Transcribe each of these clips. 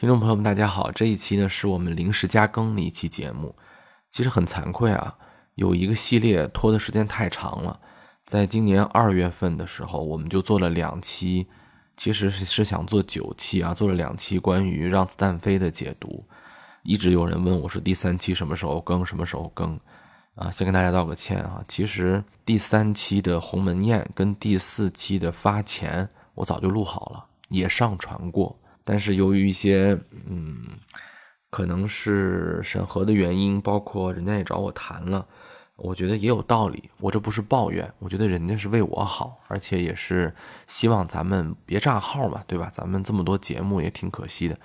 听众朋友们，大家好，这一期呢是我们临时加更的一期节目。其实很惭愧啊，有一个系列拖的时间太长了，在今年二月份的时候，我们就做了两期，其实是是想做九期啊，做了两期关于让子弹飞的解读。一直有人问我说第三期什么时候更，什么时候更？啊，先跟大家道个歉啊，其实第三期的鸿门宴跟第四期的发钱我早就录好了，也上传过，但是由于一些嗯，可能是审核的原因，包括人家也找我谈了，我觉得也有道理，我这不是抱怨，我觉得人家是为我好，而且也是希望咱们别炸号嘛，对吧？咱们这么多节目也挺可惜的，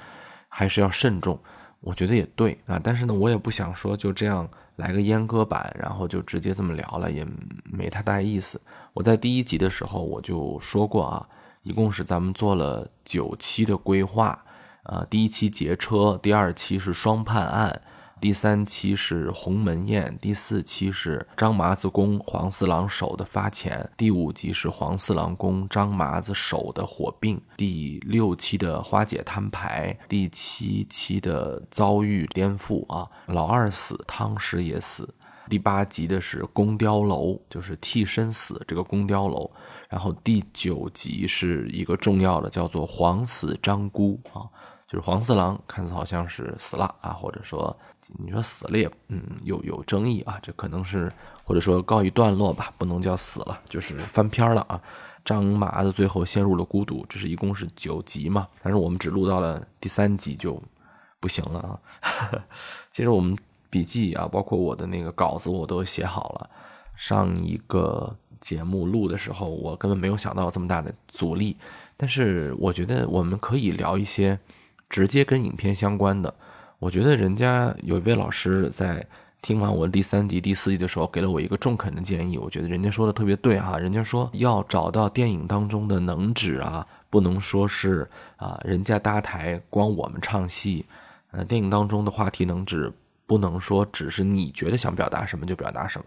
还是要慎重。我觉得也对啊，但是呢，我也不想说就这样来个阉割版，然后就直接这么聊了，也没太大意思。我在第一集的时候我就说过啊，一共是咱们做了九期的规划，啊，第一期劫车，第二期是双判案。第三期是鸿门宴，第四期是张麻子宫黄四郎手的发钱，第五集是黄四郎宫张麻子手的火并，第六期的花姐摊牌，第七期的遭遇颠覆啊，老二死，汤师也死，第八集的是宫雕楼，就是替身死这个宫雕楼，然后第九集是一个重要的叫做黄死张姑啊，就是黄四郎看似好像是死了啊，或者说。你说死了也，嗯，有有争议啊，这可能是或者说告一段落吧，不能叫死了，就是翻篇了啊。张麻子最后陷入了孤独，这是一共是九集嘛，但是我们只录到了第三集就不行了啊。其实我们笔记啊，包括我的那个稿子我都写好了。上一个节目录的时候，我根本没有想到这么大的阻力，但是我觉得我们可以聊一些直接跟影片相关的。我觉得人家有一位老师在听完我第三集、第四集的时候，给了我一个中肯的建议。我觉得人家说的特别对哈，人家说要找到电影当中的能指啊，不能说是啊，人家搭台光我们唱戏。呃，电影当中的话题能指，不能说只是你觉得想表达什么就表达什么。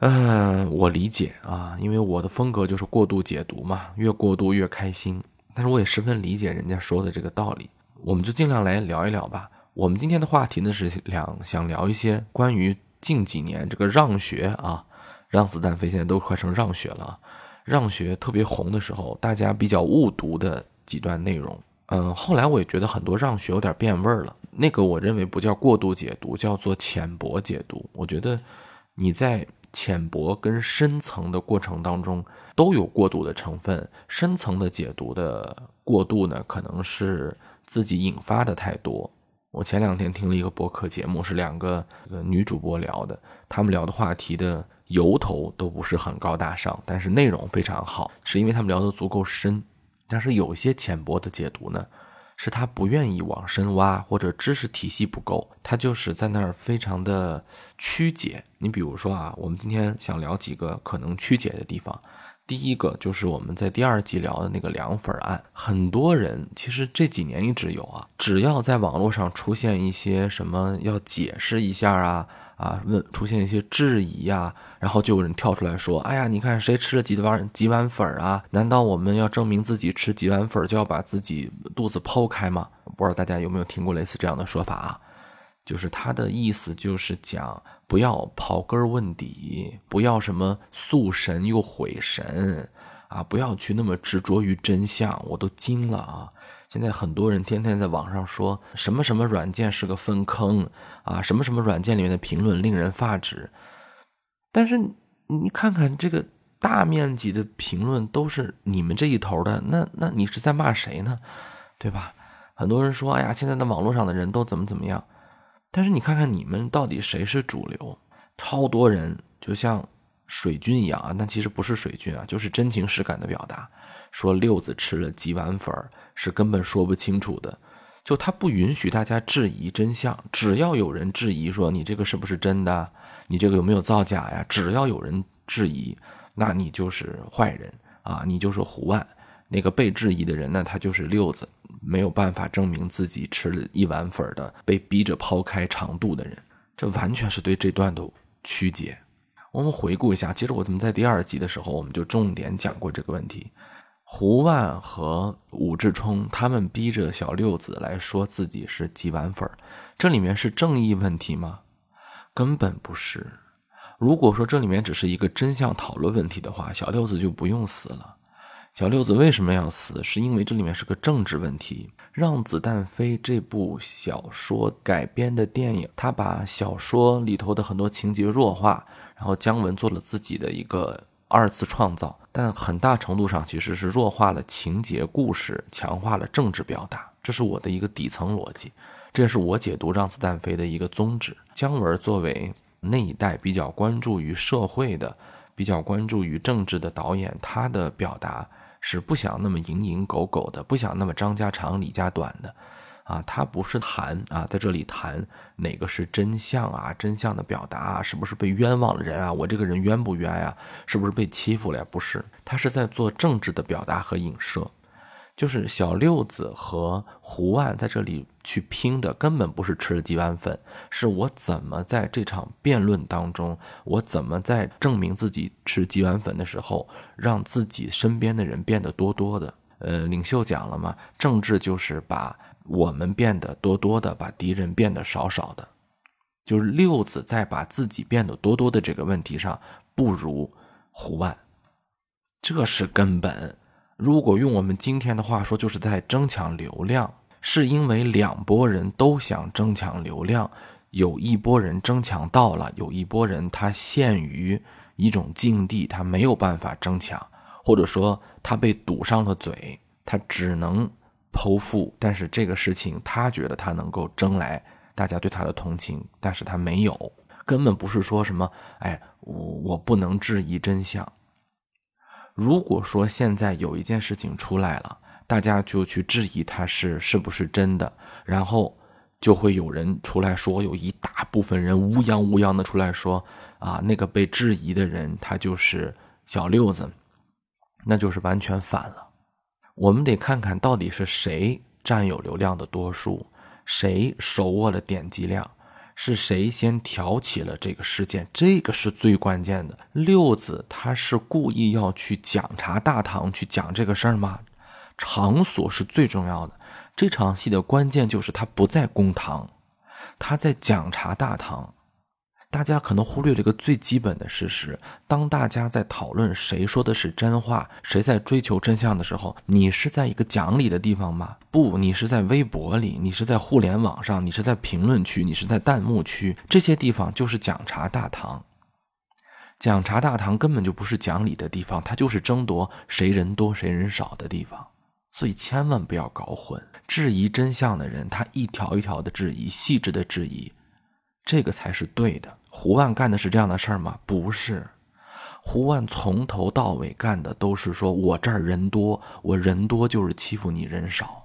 嗯，我理解啊，因为我的风格就是过度解读嘛，越过度越开心。但是我也十分理解人家说的这个道理。我们就尽量来聊一聊吧。我们今天的话题呢是两想聊一些关于近几年这个让学啊，让子弹飞现在都快成让学了，让学特别红的时候，大家比较误读的几段内容。嗯，后来我也觉得很多让学有点变味儿了。那个我认为不叫过度解读，叫做浅薄解读。我觉得你在浅薄跟深层的过程当中都有过度的成分，深层的解读的过度呢，可能是。自己引发的太多。我前两天听了一个博客节目，是两个女主播聊的，他们聊的话题的由头都不是很高大上，但是内容非常好，是因为他们聊的足够深。但是有些浅薄的解读呢，是他不愿意往深挖，或者知识体系不够，他就是在那儿非常的曲解。你比如说啊，我们今天想聊几个可能曲解的地方。第一个就是我们在第二集聊的那个凉粉案，很多人其实这几年一直有啊，只要在网络上出现一些什么要解释一下啊啊，问出现一些质疑呀，然后就有人跳出来说：“哎呀，你看谁吃了几碗几碗粉啊？难道我们要证明自己吃几碗粉就要把自己肚子剖开吗？”不知道大家有没有听过类似这样的说法啊？就是他的意思，就是讲不要刨根问底，不要什么塑神又毁神，啊，不要去那么执着于真相。我都惊了啊！现在很多人天天在网上说什么什么软件是个粪坑啊，什么什么软件里面的评论令人发指。但是你看看这个大面积的评论都是你们这一头的，那那你是在骂谁呢？对吧？很多人说，哎呀，现在的网络上的人都怎么怎么样。但是你看看你们到底谁是主流？超多人就像水军一样啊，那其实不是水军啊，就是真情实感的表达，说六子吃了几碗粉是根本说不清楚的，就他不允许大家质疑真相，只要有人质疑说你这个是不是真的，你这个有没有造假呀？只要有人质疑，那你就是坏人啊，你就是胡万。那个被质疑的人呢，他就是六子。没有办法证明自己吃了一碗粉的，被逼着抛开长度的人，这完全是对这段的曲解。我们回顾一下，其实我怎么在第二集的时候，我们就重点讲过这个问题。胡万和武志冲他们逼着小六子来说自己是几碗粉这里面是正义问题吗？根本不是。如果说这里面只是一个真相讨论问题的话，小六子就不用死了。小六子为什么要死？是因为这里面是个政治问题。《让子弹飞》这部小说改编的电影，他把小说里头的很多情节弱化，然后姜文做了自己的一个。二次创造，但很大程度上其实是弱化了情节故事，强化了政治表达，这是我的一个底层逻辑，这也是我解读《让子弹飞》的一个宗旨。姜文作为那一代比较关注于社会的、比较关注于政治的导演，他的表达是不想那么蝇营狗苟的，不想那么张家长李家短的。啊，他不是谈啊，在这里谈哪个是真相啊，真相的表达啊，是不是被冤枉的人啊？我这个人冤不冤呀？是不是被欺负了呀？不是，他是在做政治的表达和影射。就是小六子和胡万在这里去拼的，根本不是吃了几碗粉，是我怎么在这场辩论当中，我怎么在证明自己吃几碗粉的时候，让自己身边的人变得多多的。呃，领袖讲了嘛，政治就是把。我们变得多多的，把敌人变得少少的，就是六子在把自己变得多多的这个问题上不如胡万，这是根本。如果用我们今天的话说，就是在争抢流量，是因为两拨人都想争抢流量，有一拨人争抢到了，有一拨人他陷于一种境地，他没有办法争抢，或者说他被堵上了嘴，他只能。剖腹，但是这个事情他觉得他能够争来大家对他的同情，但是他没有，根本不是说什么，哎，我我不能质疑真相。如果说现在有一件事情出来了，大家就去质疑他是是不是真的，然后就会有人出来说，有一大部分人乌泱乌泱的出来说，啊，那个被质疑的人他就是小六子，那就是完全反了。我们得看看到底是谁占有流量的多数，谁手握了点击量，是谁先挑起了这个事件，这个是最关键的。六子他是故意要去讲茶大堂去讲这个事儿吗？场所是最重要的，这场戏的关键就是他不在公堂，他在讲茶大堂。大家可能忽略了一个最基本的事实：当大家在讨论谁说的是真话，谁在追求真相的时候，你是在一个讲理的地方吗？不，你是在微博里，你是在互联网上，你是在评论区，你是在弹幕区，这些地方就是讲茶大堂。讲茶大堂根本就不是讲理的地方，它就是争夺谁人多谁人少的地方。所以千万不要搞混，质疑真相的人，他一条一条的质疑，细致的质疑。这个才是对的。胡万干的是这样的事儿吗？不是，胡万从头到尾干的都是说：我这儿人多，我人多就是欺负你人少。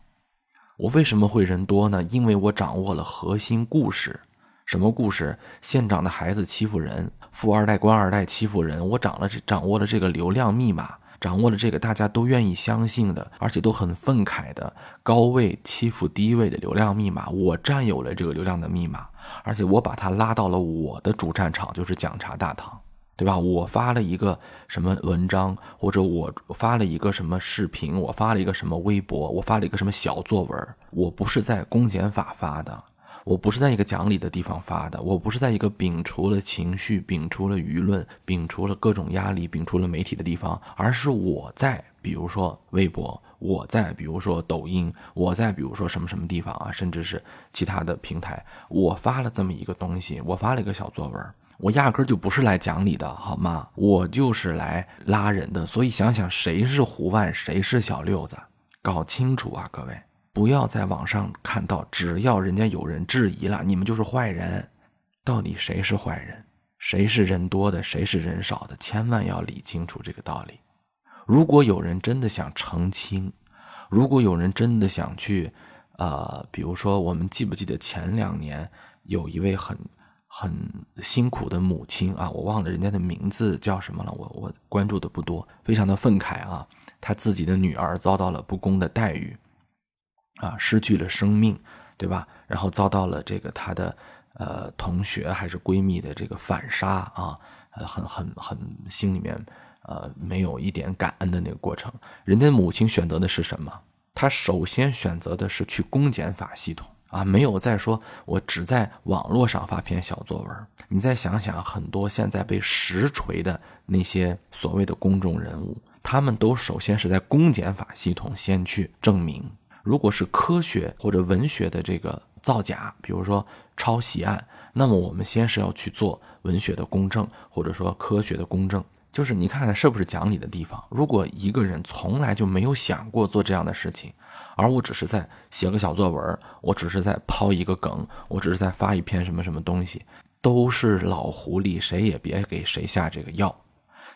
我为什么会人多呢？因为我掌握了核心故事。什么故事？县长的孩子欺负人，富二代、官二代欺负人。我掌了，掌握了这个流量密码。掌握了这个大家都愿意相信的，而且都很愤慨的高位欺负低位的流量密码，我占有了这个流量的密码，而且我把它拉到了我的主战场，就是讲茶大堂，对吧？我发了一个什么文章，或者我发了一个什么视频，我发了一个什么微博，我发了一个什么小作文，我不是在公检法发的。我不是在一个讲理的地方发的，我不是在一个摒除了情绪、摒除了舆论、摒除了各种压力、摒除了媒体的地方，而是我在，比如说微博，我在，比如说抖音，我在，比如说什么什么地方啊，甚至是其他的平台，我发了这么一个东西，我发了一个小作文，我压根就不是来讲理的，好吗？我就是来拉人的，所以想想谁是胡万，谁是小六子，搞清楚啊，各位。不要在网上看到，只要人家有人质疑了，你们就是坏人。到底谁是坏人？谁是人多的？谁是人少的？千万要理清楚这个道理。如果有人真的想澄清，如果有人真的想去，呃，比如说，我们记不记得前两年有一位很很辛苦的母亲啊，我忘了人家的名字叫什么了，我我关注的不多，非常的愤慨啊，他自己的女儿遭到了不公的待遇。啊，失去了生命，对吧？然后遭到了这个她的呃同学还是闺蜜的这个反杀啊，呃，很很很心里面呃，没有一点感恩的那个过程。人家母亲选择的是什么？她首先选择的是去公检法系统啊，没有再说我只在网络上发篇小作文。你再想想，很多现在被实锤的那些所谓的公众人物，他们都首先是在公检法系统先去证明。如果是科学或者文学的这个造假，比如说抄袭案，那么我们先是要去做文学的公证，或者说科学的公证。就是你看看是不是讲理的地方。如果一个人从来就没有想过做这样的事情，而我只是在写个小作文，我只是在抛一个梗，我只是在发一篇什么什么东西，都是老狐狸，谁也别给谁下这个药。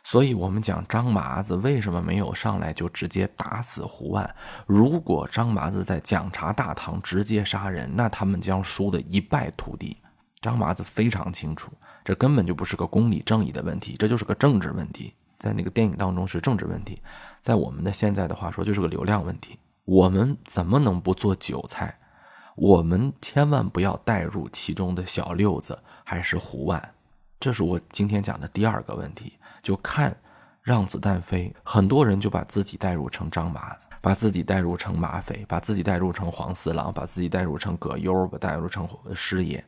所以，我们讲张麻子为什么没有上来就直接打死胡万？如果张麻子在讲察大堂直接杀人，那他们将输得一败涂地。张麻子非常清楚。这根本就不是个公理正义的问题，这就是个政治问题。在那个电影当中是政治问题，在我们的现在的话说就是个流量问题。我们怎么能不做韭菜？我们千万不要带入其中的小六子还是胡万。这是我今天讲的第二个问题。就看让子弹飞，很多人就把自己带入成张麻子，把自己带入成马匪，把自己带入成黄四郎，把自己带入成葛优，把带入成师爷。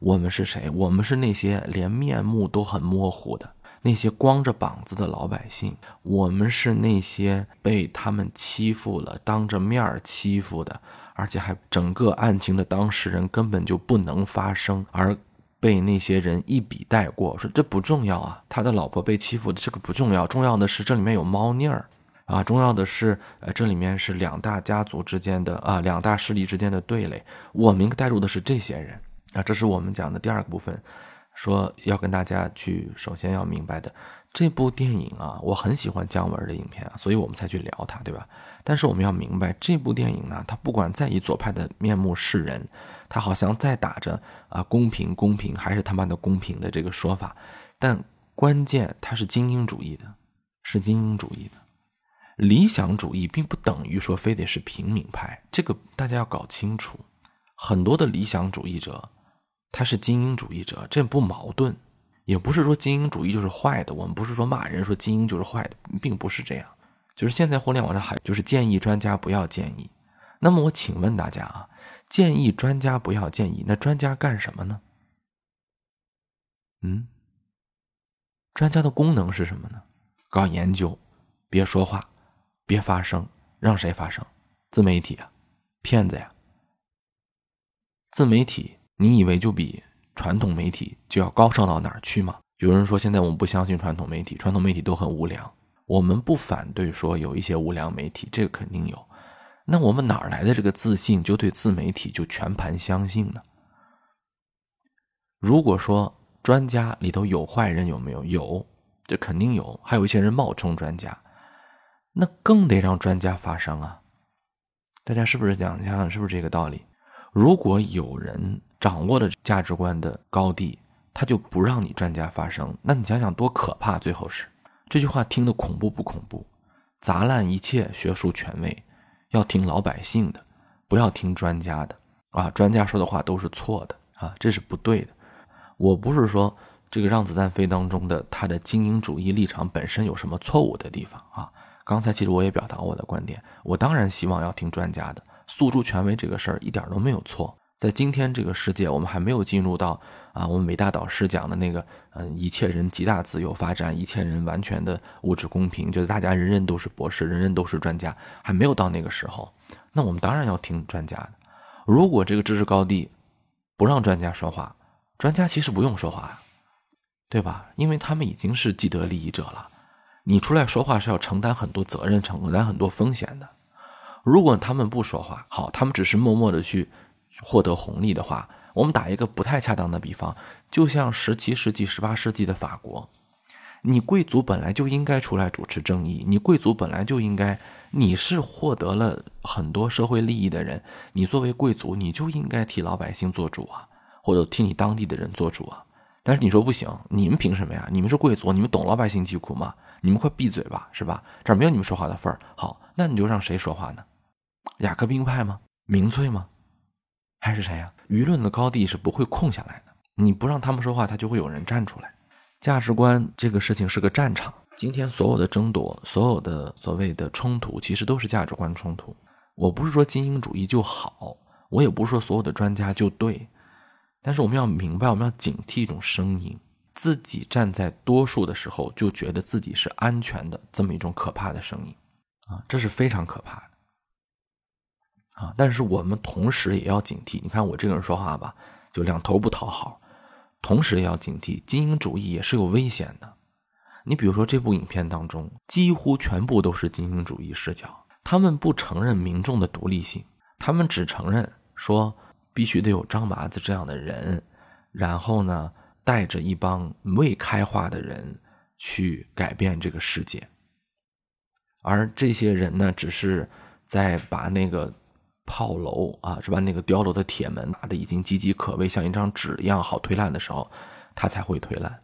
我们是谁？我们是那些连面目都很模糊的那些光着膀子的老百姓。我们是那些被他们欺负了、当着面欺负的，而且还整个案情的当事人根本就不能发声，而被那些人一笔带过，说这不重要啊。他的老婆被欺负，这个不重要，重要的是这里面有猫腻儿啊，重要的是呃，这里面是两大家族之间的啊，两大势力之间的对垒。我们带入的是这些人。啊，这是我们讲的第二个部分，说要跟大家去首先要明白的这部电影啊，我很喜欢姜文的影片啊，所以我们才去聊它，对吧？但是我们要明白这部电影呢，它不管再以左派的面目示人，它好像在打着啊公平公平还是他妈的公平的这个说法，但关键它是精英主义的，是精英主义的，理想主义并不等于说非得是平民派，这个大家要搞清楚，很多的理想主义者。他是精英主义者，这不矛盾，也不是说精英主义就是坏的。我们不是说骂人说精英就是坏的，并不是这样。就是现在互联网上还就是建议专家不要建议。那么我请问大家啊，建议专家不要建议，那专家干什么呢？嗯，专家的功能是什么呢？搞研究，别说话，别发声，让谁发声？自媒体啊，骗子呀，自媒体。你以为就比传统媒体就要高尚到哪儿去吗？有人说现在我们不相信传统媒体，传统媒体都很无良。我们不反对说有一些无良媒体，这个肯定有。那我们哪来的这个自信，就对自媒体就全盘相信呢？如果说专家里头有坏人，有没有？有，这肯定有。还有一些人冒充专家，那更得让专家发声啊！大家是不是讲想想是不是这个道理？如果有人。掌握了价值观的高地，他就不让你专家发声。那你想想多可怕！最后是这句话听得恐怖不恐怖？砸烂一切学术权威，要听老百姓的，不要听专家的啊！专家说的话都是错的啊，这是不对的。我不是说这个让子弹飞当中的他的精英主义立场本身有什么错误的地方啊？刚才其实我也表达我的观点，我当然希望要听专家的，诉诸权威这个事儿一点都没有错。在今天这个世界，我们还没有进入到啊，我们伟大导师讲的那个，嗯，一切人极大自由发展，一切人完全的物质公平，就是大家人人都是博士，人人都是专家，还没有到那个时候。那我们当然要听专家的。如果这个知识高地不让专家说话，专家其实不用说话，对吧？因为他们已经是既得利益者了。你出来说话是要承担很多责任，承担很多风险的。如果他们不说话，好，他们只是默默的去。获得红利的话，我们打一个不太恰当的比方，就像十七世纪、十八世纪的法国，你贵族本来就应该出来主持正义，你贵族本来就应该，你是获得了很多社会利益的人，你作为贵族，你就应该替老百姓做主啊，或者替你当地的人做主啊。但是你说不行，你们凭什么呀？你们是贵族，你们懂老百姓疾苦吗？你们快闭嘴吧，是吧？这儿没有你们说话的份儿。好，那你就让谁说话呢？雅各宾派吗？民粹吗？还是谁呀？舆论的高地是不会空下来的。你不让他们说话，他就会有人站出来。价值观这个事情是个战场，今天所有的争夺，所有的所谓的冲突，其实都是价值观冲突。我不是说精英主义就好，我也不是说所有的专家就对，但是我们要明白，我们要警惕一种声音：自己站在多数的时候，就觉得自己是安全的，这么一种可怕的声音啊，这是非常可怕的啊！但是我们同时也要警惕，你看我这个人说话吧，就两头不讨好，同时也要警惕，精英主义也是有危险的。你比如说，这部影片当中几乎全部都是精英主义视角，他们不承认民众的独立性，他们只承认说必须得有张麻子这样的人，然后呢，带着一帮未开化的人去改变这个世界，而这些人呢，只是在把那个炮楼啊，是吧？那个碉楼的铁门打得已经岌岌可危，像一张纸一样好推烂的时候，他才会推烂。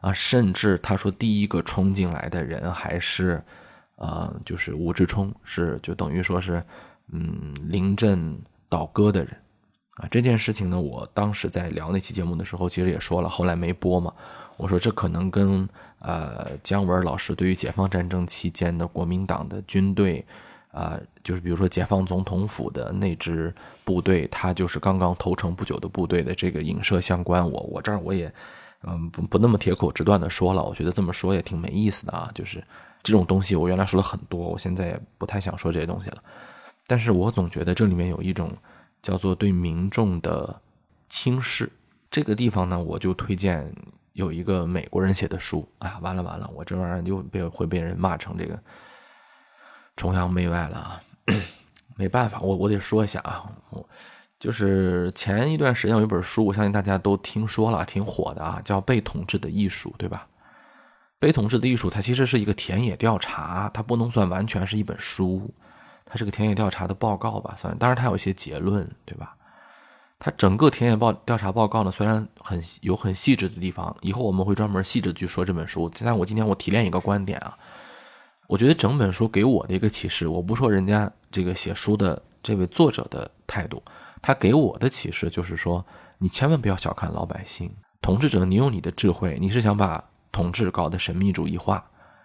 啊，甚至他说第一个冲进来的人还是，呃，就是吴志冲，是就等于说是，嗯，临阵倒戈的人，啊，这件事情呢，我当时在聊那期节目的时候，其实也说了，后来没播嘛。我说这可能跟呃姜文老师对于解放战争期间的国民党的军队，啊，就是比如说解放总统府的那支部队，他就是刚刚投诚不久的部队的这个影射相关。我我这儿我也。嗯，不不那么铁口直断的说了，我觉得这么说也挺没意思的啊。就是这种东西，我原来说了很多，我现在也不太想说这些东西了。但是我总觉得这里面有一种叫做对民众的轻视。这个地方呢，我就推荐有一个美国人写的书。哎呀，完了完了，我这玩意儿又被会被人骂成这个崇洋媚外了啊！没办法，我我得说一下啊，我。就是前一段时间有一本书，我相信大家都听说了，挺火的啊，叫《被统治的艺术》，对吧？《被统治的艺术》它其实是一个田野调查，它不能算完全是一本书，它是个田野调查的报告吧，算。当然，它有一些结论，对吧？它整个田野报调查报告呢，虽然很有很细致的地方，以后我们会专门细致去说这本书。但我今天我提炼一个观点啊，我觉得整本书给我的一个启示，我不说人家这个写书的这位作者的态度。他给我的启示就是说，你千万不要小看老百姓，统治者，你有你的智慧，你是想把统治搞得神秘主义化。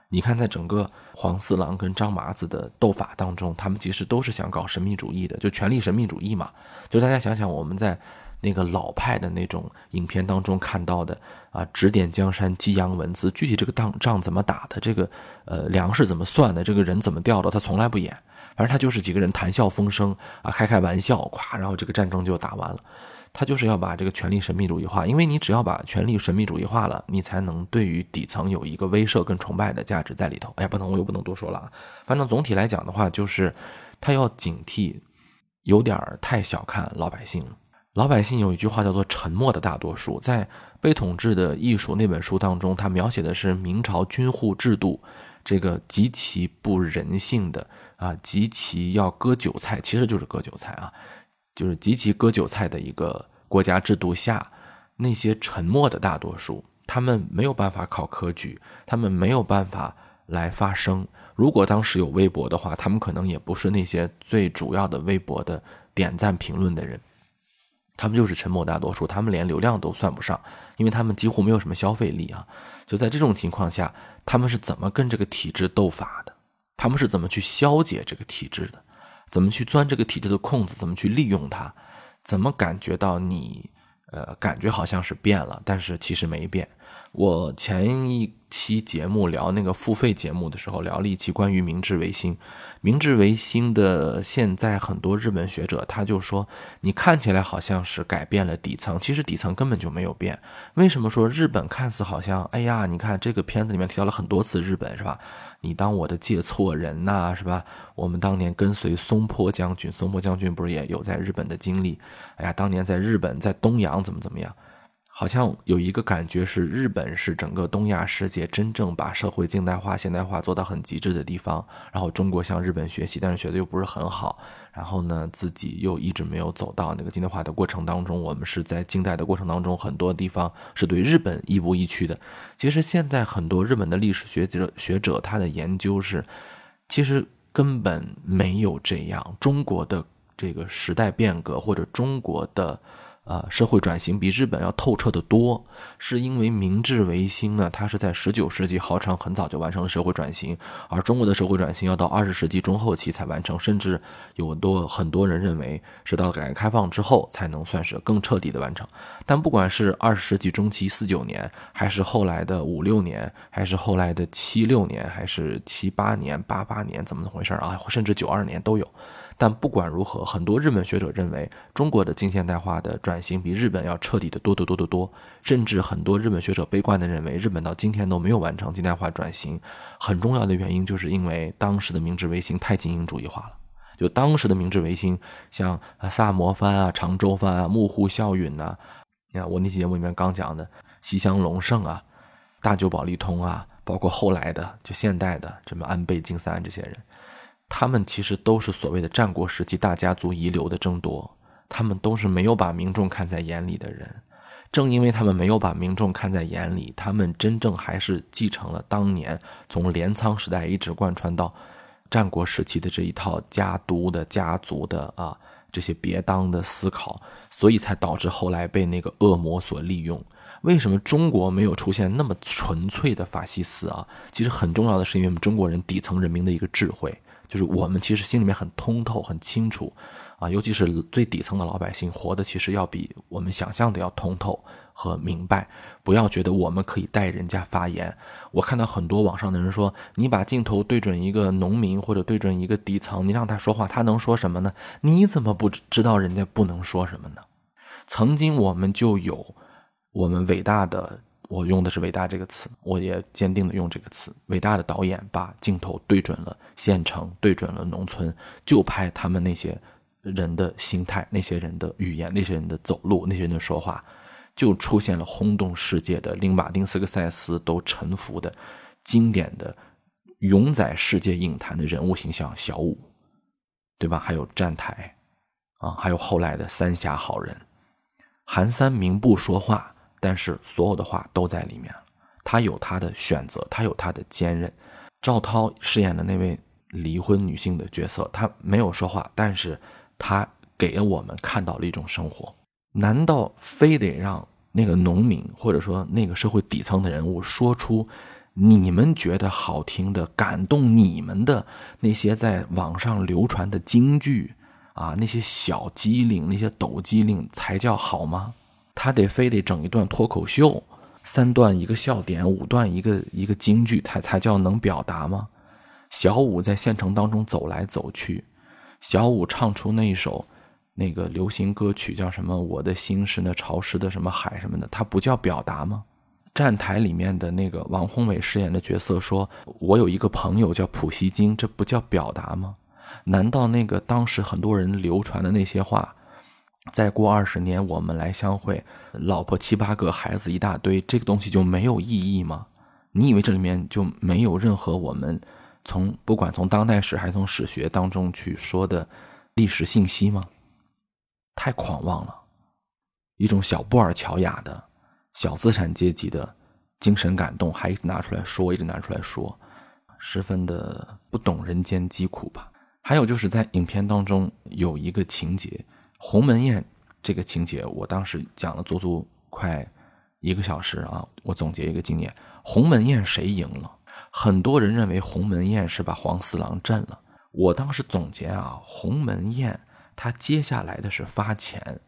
你看，在整个黄四郎跟张麻子的斗法当中，他们其实都是想搞神秘主义的，就权力神秘主义嘛。就大家想想，我们在那个老派的那种影片当中看到的啊，指点江山，激扬文字，具体这个仗仗怎么打的，这个呃粮食怎么算的，这个人怎么调的，他从来不演。反正他就是几个人谈笑风生啊，开开玩笑，咵，然后这个战争就打完了。他就是要把这个权力神秘主义化，因为你只要把权力神秘主义化了，你才能对于底层有一个威慑跟崇拜的价值在里头。哎呀，不能，我又不能多说了啊。反正总体来讲的话，就是他要警惕，有点太小看老百姓了。老百姓有一句话叫做“沉默的大多数”。在《被统治的艺术》那本书当中，他描写的是明朝军户制度这个极其不人性的。啊，极其要割韭菜，其实就是割韭菜啊，就是极其割韭菜的一个国家制度下，那些沉默的大多数，他们没有办法考科举，他们没有办法来发声。如果当时有微博的话，他们可能也不是那些最主要的微博的点赞评论的人，他们就是沉默大多数，他们连流量都算不上，因为他们几乎没有什么消费力啊。就在这种情况下，他们是怎么跟这个体制斗法的？他们是怎么去消解这个体制的？怎么去钻这个体制的空子？怎么去利用它？怎么感觉到你，呃，感觉好像是变了，但是其实没变。我前一期节目聊那个付费节目的时候，聊了一期关于明治维新。明治维新的现在很多日本学者他就说，你看起来好像是改变了底层，其实底层根本就没有变。为什么说日本看似好像？哎呀，你看这个片子里面提到了很多次日本，是吧？你当我的借错人呐，是吧？我们当年跟随松坡将军，松坡将军不是也有在日本的经历？哎呀，当年在日本，在东洋怎么怎么样？好像有一个感觉是，日本是整个东亚世界真正把社会近代化、现代化做到很极致的地方。然后中国向日本学习，但是学的又不是很好。然后呢，自己又一直没有走到那个近代化的过程当中。我们是在近代的过程当中，很多地方是对日本亦步亦趋的。其实现在很多日本的历史学者学者他的研究是，其实根本没有这样。中国的这个时代变革或者中国的。啊，社会转型比日本要透彻的多，是因为明治维新呢，它是在十九世纪号称很早就完成了社会转型，而中国的社会转型要到二十世纪中后期才完成，甚至有多很多人认为是到改革开放之后才能算是更彻底的完成。但不管是二十世纪中期四九年，还是后来的五六年，还是后来的七六年，还是七八年、八八年，怎么怎么回事啊？甚至九二年都有。但不管如何，很多日本学者认为中国的近现代化的转型比日本要彻底的多得多得多，甚至很多日本学者悲观的认为，日本到今天都没有完成近代化转型。很重要的原因就是因为当时的明治维新太精英主义化了。就当时的明治维新，像萨摩藩啊、长州藩啊、幕户孝允呐，你看我那期节目里面刚讲的西乡隆盛啊、大久保利通啊，包括后来的就现代的什么安倍晋三这些人。他们其实都是所谓的战国时期大家族遗留的争夺，他们都是没有把民众看在眼里的人。正因为他们没有把民众看在眼里，他们真正还是继承了当年从镰仓时代一直贯穿到战国时期的这一套家督的家族的啊这些别当的思考，所以才导致后来被那个恶魔所利用。为什么中国没有出现那么纯粹的法西斯啊？其实很重要的是因为我们中国人底层人民的一个智慧。就是我们其实心里面很通透、很清楚，啊，尤其是最底层的老百姓，活的其实要比我们想象的要通透和明白。不要觉得我们可以代人家发言。我看到很多网上的人说，你把镜头对准一个农民或者对准一个底层，你让他说话，他能说什么呢？你怎么不知道人家不能说什么呢？曾经我们就有我们伟大的。我用的是“伟大”这个词，我也坚定的用这个词。伟大的导演把镜头对准了县城，对准了农村，就拍他们那些人的心态、那些人的语言、那些人的走路、那些人的说话，就出现了轰动世界的令马丁·斯科塞斯都臣服的经典的、永载世界影坛的人物形象——小五，对吧？还有站台，啊，还有后来的三峡好人，韩三明不说话。但是所有的话都在里面他有他的选择，他有他的坚韧。赵涛饰演的那位离婚女性的角色，她没有说话，但是她给我们看到了一种生活。难道非得让那个农民或者说那个社会底层的人物说出你们觉得好听的、感动你们的那些在网上流传的京剧啊，那些小机灵、那些抖机灵才叫好吗？他得非得整一段脱口秀，三段一个笑点，五段一个一个京剧，才才叫能表达吗？小五在县城当中走来走去，小五唱出那一首那个流行歌曲叫什么？我的心是那潮湿的什么海什么的，他不叫表达吗？站台里面的那个王宏伟饰演的角色说：“我有一个朋友叫普希金，这不叫表达吗？难道那个当时很多人流传的那些话？”再过二十年，我们来相会，老婆七八个，孩子一大堆，这个东西就没有意义吗？你以为这里面就没有任何我们从不管从当代史还是从史学当中去说的历史信息吗？太狂妄了，一种小布尔乔亚的小资产阶级的精神感动，还拿出来说，一直拿出来说，十分的不懂人间疾苦吧。还有就是在影片当中有一个情节。鸿门宴这个情节，我当时讲了足足快一个小时啊！我总结一个经验：鸿门宴谁赢了？很多人认为鸿门宴是把黄四郎震了。我当时总结啊，鸿门宴他接下来的是发钱，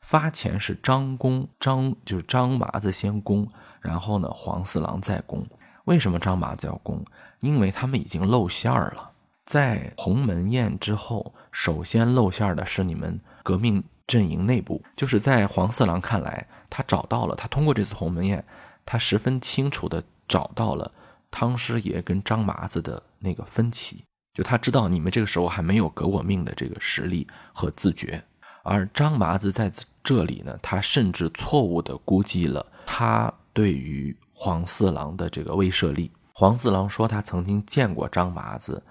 发钱是张公张就是张麻子先攻，然后呢黄四郎再攻。为什么张麻子要攻？因为他们已经露馅儿了。在鸿门宴之后，首先露馅的是你们。革命阵营内部，就是在黄四郎看来，他找到了，他通过这次鸿门宴，他十分清楚的找到了汤师爷跟张麻子的那个分歧，就他知道你们这个时候还没有革我命的这个实力和自觉，而张麻子在这里呢，他甚至错误的估计了他对于黄四郎的这个威慑力。黄四郎说他曾经见过张麻子，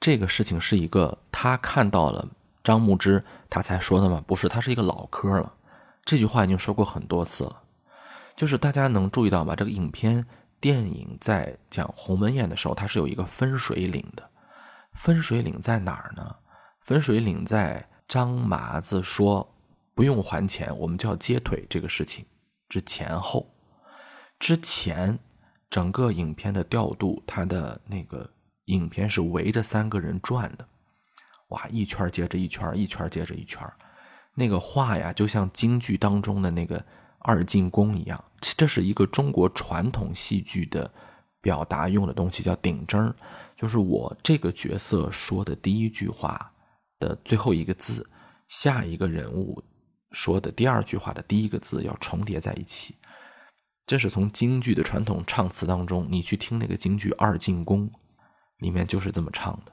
这个事情是一个他看到了。张牧之他才说的吗？不是，他是一个老科了。这句话已经说过很多次了。就是大家能注意到吗？这个影片电影在讲鸿门宴的时候，它是有一个分水岭的。分水岭在哪儿呢？分水岭在张麻子说不用还钱，我们就要接腿这个事情之前后，之前整个影片的调度，它的那个影片是围着三个人转的，哇，一圈接着一圈，一圈接着一圈，那个画呀，就像京剧当中的那个二进宫一样，这是一个中国传统戏剧的表达用的东西，叫顶针就是我这个角色说的第一句话的最后一个字，下一个人物。说的第二句话的第一个字要重叠在一起，这是从京剧的传统唱词当中，你去听那个京剧《二进宫》，里面就是这么唱的，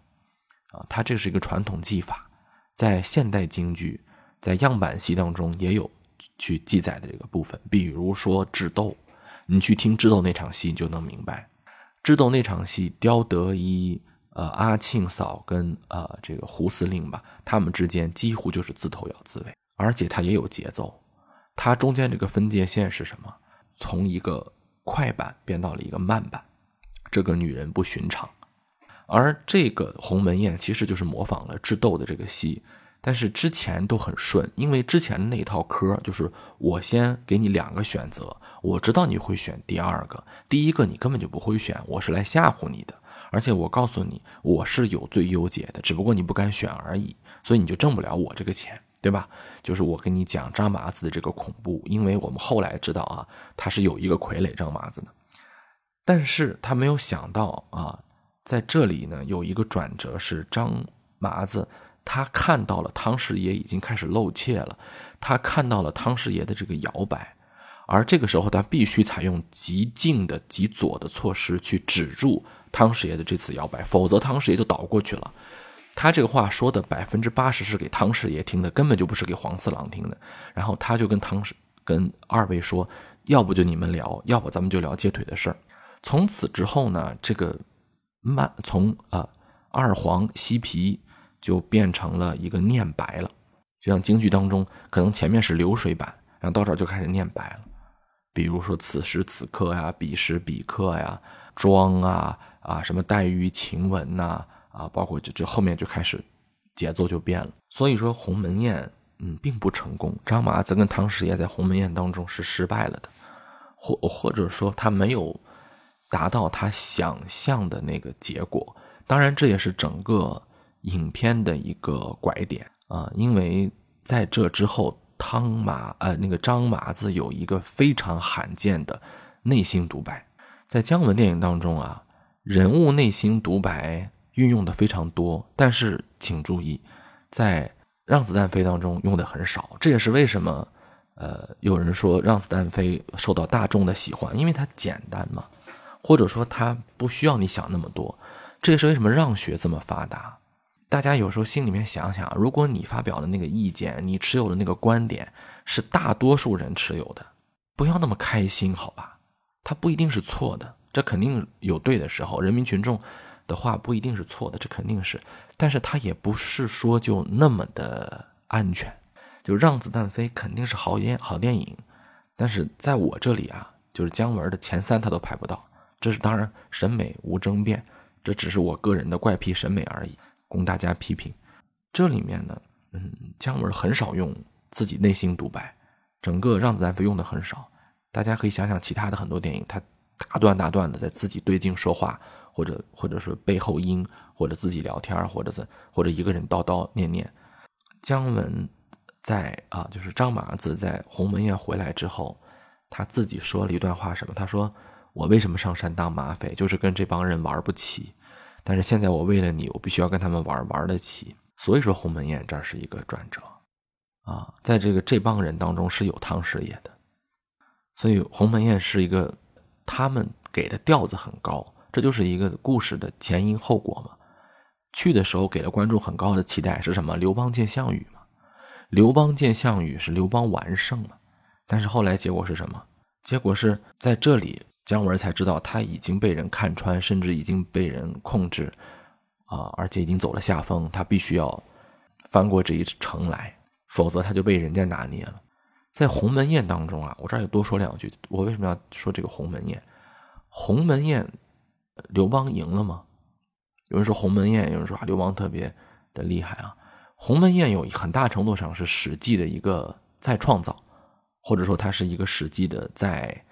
啊，它这是一个传统技法，在现代京剧，在样板戏当中也有去记载的这个部分。比如说智斗，你去听智斗那场戏，你就能明白，智斗那场戏，刁德一、呃阿庆嫂跟呃这个胡司令吧，他们之间几乎就是自头咬自尾。而且它也有节奏，它中间这个分界线是什么？从一个快板变到了一个慢板，这个女人不寻常。而这个鸿门宴其实就是模仿了智斗的这个戏，但是之前都很顺，因为之前的那一套科就是我先给你两个选择，我知道你会选第二个，第一个你根本就不会选，我是来吓唬你的，而且我告诉你我是有最优解的，只不过你不敢选而已，所以你就挣不了我这个钱。对吧？就是我跟你讲张麻子的这个恐怖，因为我们后来知道啊，他是有一个傀儡张麻子的，但是他没有想到啊，在这里呢有一个转折，是张麻子他看到了汤师爷已经开始露怯了，他看到了汤师爷的这个摇摆，而这个时候他必须采用极近的极左的措施去止住汤师爷的这次摇摆，否则汤师爷就倒过去了。他这个话说的百分之八十是给汤师爷听的，根本就不是给黄四郎听的。然后他就跟汤师、跟二位说：“要不就你们聊，要不咱们就聊接腿的事儿。”从此之后呢，这个慢从啊二黄西皮就变成了一个念白了，就像京剧当中可能前面是流水版，然后到这儿就开始念白了。比如说此时此刻呀，彼时彼刻呀，妆啊啊什么黛玉晴雯呐。啊，包括就就后面就开始节奏就变了，所以说鸿门宴嗯并不成功，张麻子跟汤师爷在鸿门宴当中是失败了的，或或者说他没有达到他想象的那个结果。当然，这也是整个影片的一个拐点啊，因为在这之后，汤麻呃那个张麻子有一个非常罕见的内心独白，在姜文电影当中啊，人物内心独白。运用的非常多，但是请注意，在《让子弹飞》当中用的很少。这也是为什么，呃，有人说《让子弹飞》受到大众的喜欢，因为它简单嘛，或者说它不需要你想那么多。这也是为什么让学这么发达。大家有时候心里面想想，如果你发表的那个意见，你持有的那个观点是大多数人持有的，不要那么开心，好吧？它不一定是错的，这肯定有对的时候。人民群众。的话不一定是错的，这肯定是，但是它也不是说就那么的安全。就让子弹飞肯定是好电好电影，但是在我这里啊，就是姜文的前三他都排不到。这是当然审美无争辩，这只是我个人的怪癖审美而已，供大家批评。这里面呢，嗯，姜文很少用自己内心独白，整个让子弹飞用的很少。大家可以想想其他的很多电影，他大段大段的在自己对镜说话。或者，或者是背后音，或者自己聊天，或者是或者一个人叨叨念念。姜文在啊，就是张麻子在鸿门宴回来之后，他自己说了一段话，什么？他说：“我为什么上山当马匪？就是跟这帮人玩不起。但是现在我为了你，我必须要跟他们玩，玩得起。所以说鸿门宴这是一个转折啊，在这个这帮人当中是有汤师爷的，所以鸿门宴是一个他们给的调子很高。”这就是一个故事的前因后果嘛。去的时候给了观众很高的期待，是什么？刘邦见项羽嘛。刘邦见项羽是刘邦完胜嘛。但是后来结果是什么？结果是在这里姜文才知道他已经被人看穿，甚至已经被人控制啊，而且已经走了下风，他必须要翻过这一城来，否则他就被人家拿捏了。在鸿门宴当中啊，我这儿也多说两句。我为什么要说这个鸿门宴？鸿门宴。刘邦赢了吗？有人说鸿门宴，有人说啊刘邦特别的厉害啊。鸿门宴有很大程度上是《史记》的一个再创造，或者说它是一个史记的再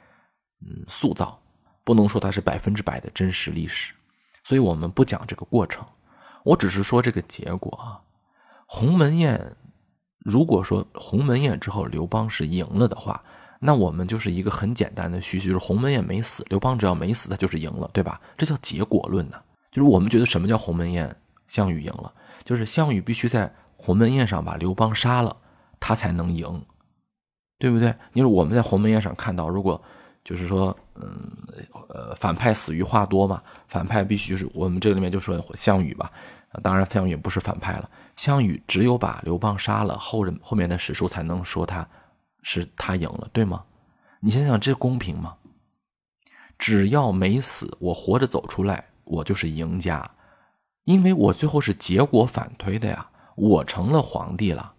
嗯塑造，不能说它是百分之百的真实历史。所以我们不讲这个过程，我只是说这个结果啊。鸿门宴，如果说鸿门宴之后刘邦是赢了的话，那我们就是一个很简单的叙述，就是鸿门宴没死，刘邦只要没死，他就是赢了，对吧？这叫结果论呢。就是我们觉得什么叫鸿门宴，项羽赢了，就是项羽必须在鸿门宴上把刘邦杀了，他才能赢，对不对？因为我们在鸿门宴上看到，如果就是说，嗯，呃，反派死于话多嘛，反派必须是我们这里面就说项羽吧，当然项羽不是反派了，项羽只有把刘邦杀了，后人后面的史书才能说他是他赢了，对吗？你想想这公平吗？只要没死，我活着走出来。我就是赢家，因为我最后是结果反推的呀，我成了皇帝了，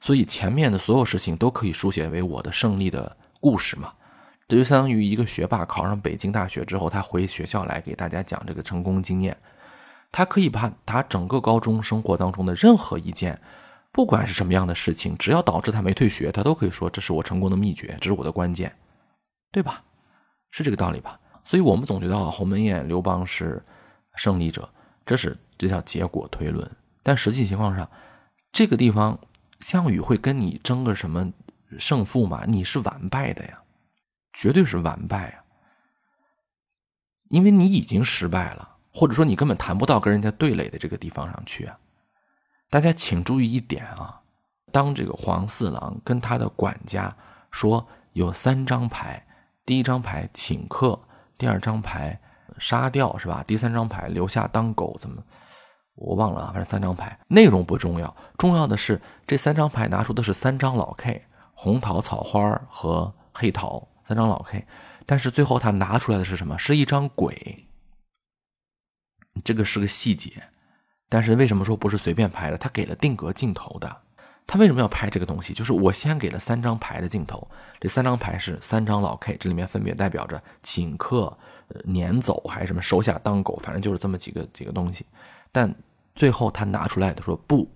所以前面的所有事情都可以书写为我的胜利的故事嘛。这就相当于一个学霸考上北京大学之后，他回学校来给大家讲这个成功经验，他可以把他整个高中生活当中的任何一件，不管是什么样的事情，只要导致他没退学，他都可以说这是我成功的秘诀，这是我的关键，对吧？是这个道理吧？所以我们总觉得啊，鸿门宴刘邦是胜利者，这是这叫结果推论。但实际情况上，这个地方项羽会跟你争个什么胜负吗？你是完败的呀，绝对是完败啊，因为你已经失败了，或者说你根本谈不到跟人家对垒的这个地方上去啊。大家请注意一点啊，当这个黄四郎跟他的管家说有三张牌，第一张牌请客。第二张牌杀掉是吧？第三张牌留下当狗怎么？我忘了啊，反正三张牌内容不重要，重要的是这三张牌拿出的是三张老 K，红桃草花和黑桃三张老 K，但是最后他拿出来的是什么？是一张鬼。这个是个细节，但是为什么说不是随便拍的？他给了定格镜头的。他为什么要拍这个东西？就是我先给了三张牌的镜头，这三张牌是三张老 K，这里面分别代表着请客、撵走还是什么手下当狗，反正就是这么几个几个东西。但最后他拿出来的说不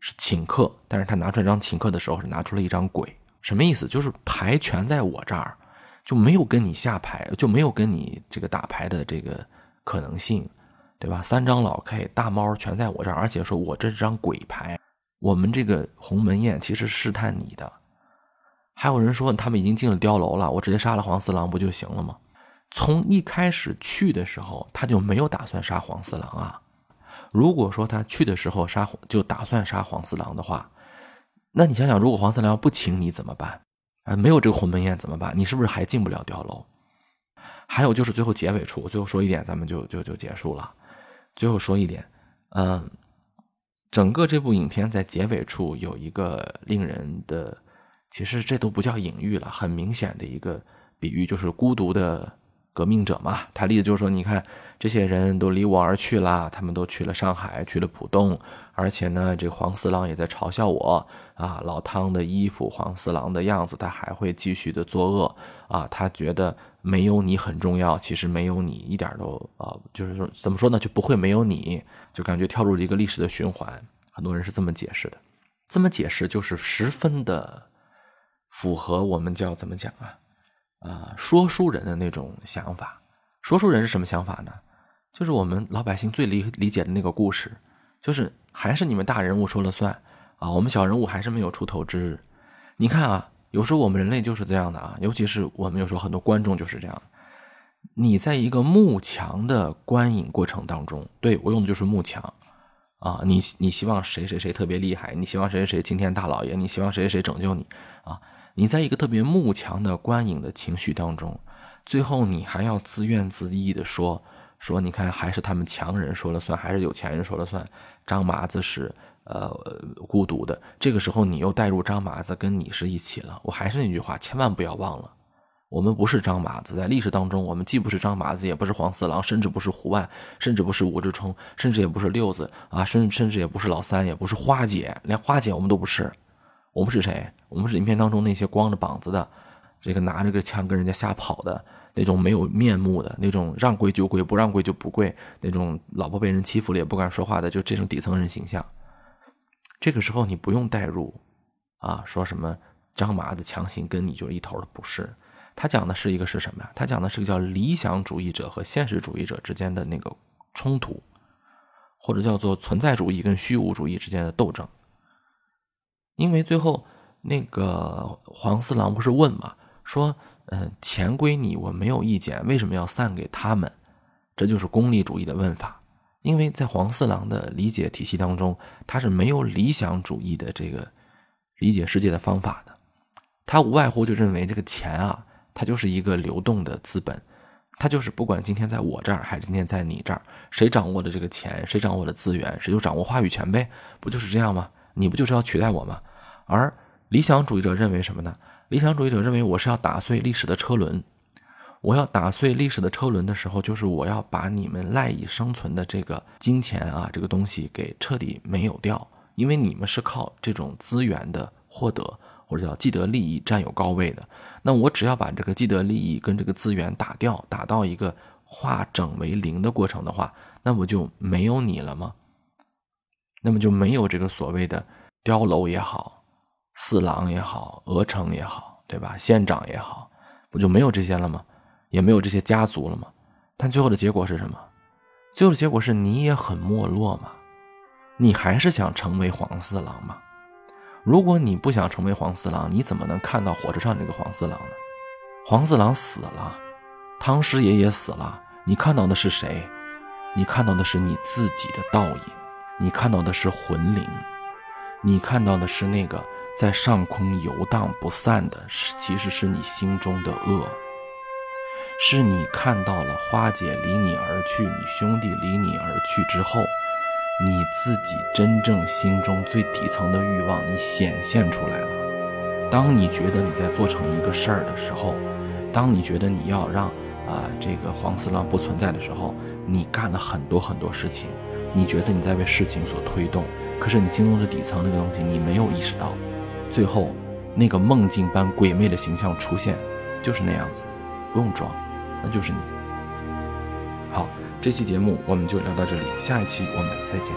是请客，但是他拿出来张请客的时候是拿出了一张鬼，什么意思？就是牌全在我这儿，就没有跟你下牌，就没有跟你这个打牌的这个可能性，对吧？三张老 K 大猫全在我这儿，而且说我这张鬼牌。我们这个鸿门宴其实试探你的，还有人说他们已经进了碉楼了，我直接杀了黄四郎不就行了吗？从一开始去的时候他就没有打算杀黄四郎啊。如果说他去的时候杀就打算杀黄四郎的话，那你想想，如果黄四郎不请你怎么办？啊，没有这个鸿门宴怎么办？你是不是还进不了碉楼？还有就是最后结尾处，最后说一点，咱们就就就结束了。最后说一点，嗯。整个这部影片在结尾处有一个令人的，其实这都不叫隐喻了，很明显的一个比喻，就是孤独的革命者嘛。他例子就是说，你看这些人都离我而去了，他们都去了上海，去了浦东，而且呢，这黄四郎也在嘲笑我啊，老汤的衣服，黄四郎的样子，他还会继续的作恶啊，他觉得没有你很重要，其实没有你一点都啊，就是说怎么说呢，就不会没有你。就感觉跳入了一个历史的循环，很多人是这么解释的，这么解释就是十分的符合我们叫怎么讲啊？啊，说书人的那种想法。说书人是什么想法呢？就是我们老百姓最理理解的那个故事，就是还是你们大人物说了算啊，我们小人物还是没有出头之日。你看啊，有时候我们人类就是这样的啊，尤其是我们有时候很多观众就是这样。你在一个幕墙的观影过程当中，对我用的就是幕墙，啊，你你希望谁谁谁特别厉害，你希望谁谁谁惊天大老爷，你希望谁谁谁拯救你，啊，你在一个特别幕强的观影的情绪当中，最后你还要自怨自艾的说说，你看还是他们强人说了算，还是有钱人说了算，张麻子是呃孤独的，这个时候你又带入张麻子跟你是一起了，我还是那句话，千万不要忘了。我们不是张麻子，在历史当中，我们既不是张麻子，也不是黄四郎，甚至不是胡万，甚至不是武志冲，甚至也不是六子啊，甚甚至也不是老三，也不是花姐，连花姐我们都不是。我们是谁？我们是影片当中那些光着膀子的，这个拿着个枪跟人家瞎跑的那种没有面目的那种让跪就跪，不让跪就不跪，那种老婆被人欺负了也不敢说话的，就这种底层人形象。这个时候你不用代入啊，说什么？张麻子强行跟你就一头的不是。他讲的是一个是什么呀？他讲的是个叫理想主义者和现实主义者之间的那个冲突，或者叫做存在主义跟虚无主义之间的斗争。因为最后那个黄四郎不是问嘛，说嗯，钱归你，我没有意见，为什么要散给他们？这就是功利主义的问法。因为在黄四郎的理解体系当中，他是没有理想主义的这个理解世界的方法的，他无外乎就认为这个钱啊。它就是一个流动的资本，它就是不管今天在我这儿还是今天在你这儿，谁掌握的这个钱，谁掌握的资源，谁就掌握话语权呗，不就是这样吗？你不就是要取代我吗？而理想主义者认为什么呢？理想主义者认为我是要打碎历史的车轮，我要打碎历史的车轮的时候，就是我要把你们赖以生存的这个金钱啊，这个东西给彻底没有掉，因为你们是靠这种资源的获得。或者叫既得利益占有高位的，那我只要把这个既得利益跟这个资源打掉，打到一个化整为零的过程的话，那不就没有你了吗？那么就没有这个所谓的碉楼也好，四郎也好，鹅城也好，对吧？县长也好，不就没有这些了吗？也没有这些家族了吗？但最后的结果是什么？最后的结果是你也很没落嘛，你还是想成为黄四郎吗？如果你不想成为黄四郎，你怎么能看到火车上那个黄四郎呢？黄四郎死了，汤师爷也死了，你看到的是谁？你看到的是你自己的倒影，你看到的是魂灵，你看到的是那个在上空游荡不散的，是其实是你心中的恶，是你看到了花姐离你而去，你兄弟离你而去之后。你自己真正心中最底层的欲望，你显现出来了。当你觉得你在做成一个事儿的时候，当你觉得你要让啊这个黄四郎不存在的时候，你干了很多很多事情。你觉得你在被事情所推动，可是你心中的底层那个东西你没有意识到。最后，那个梦境般鬼魅的形象出现，就是那样子，不用装，那就是你。好。这期节目我们就聊到这里，下一期我们再见。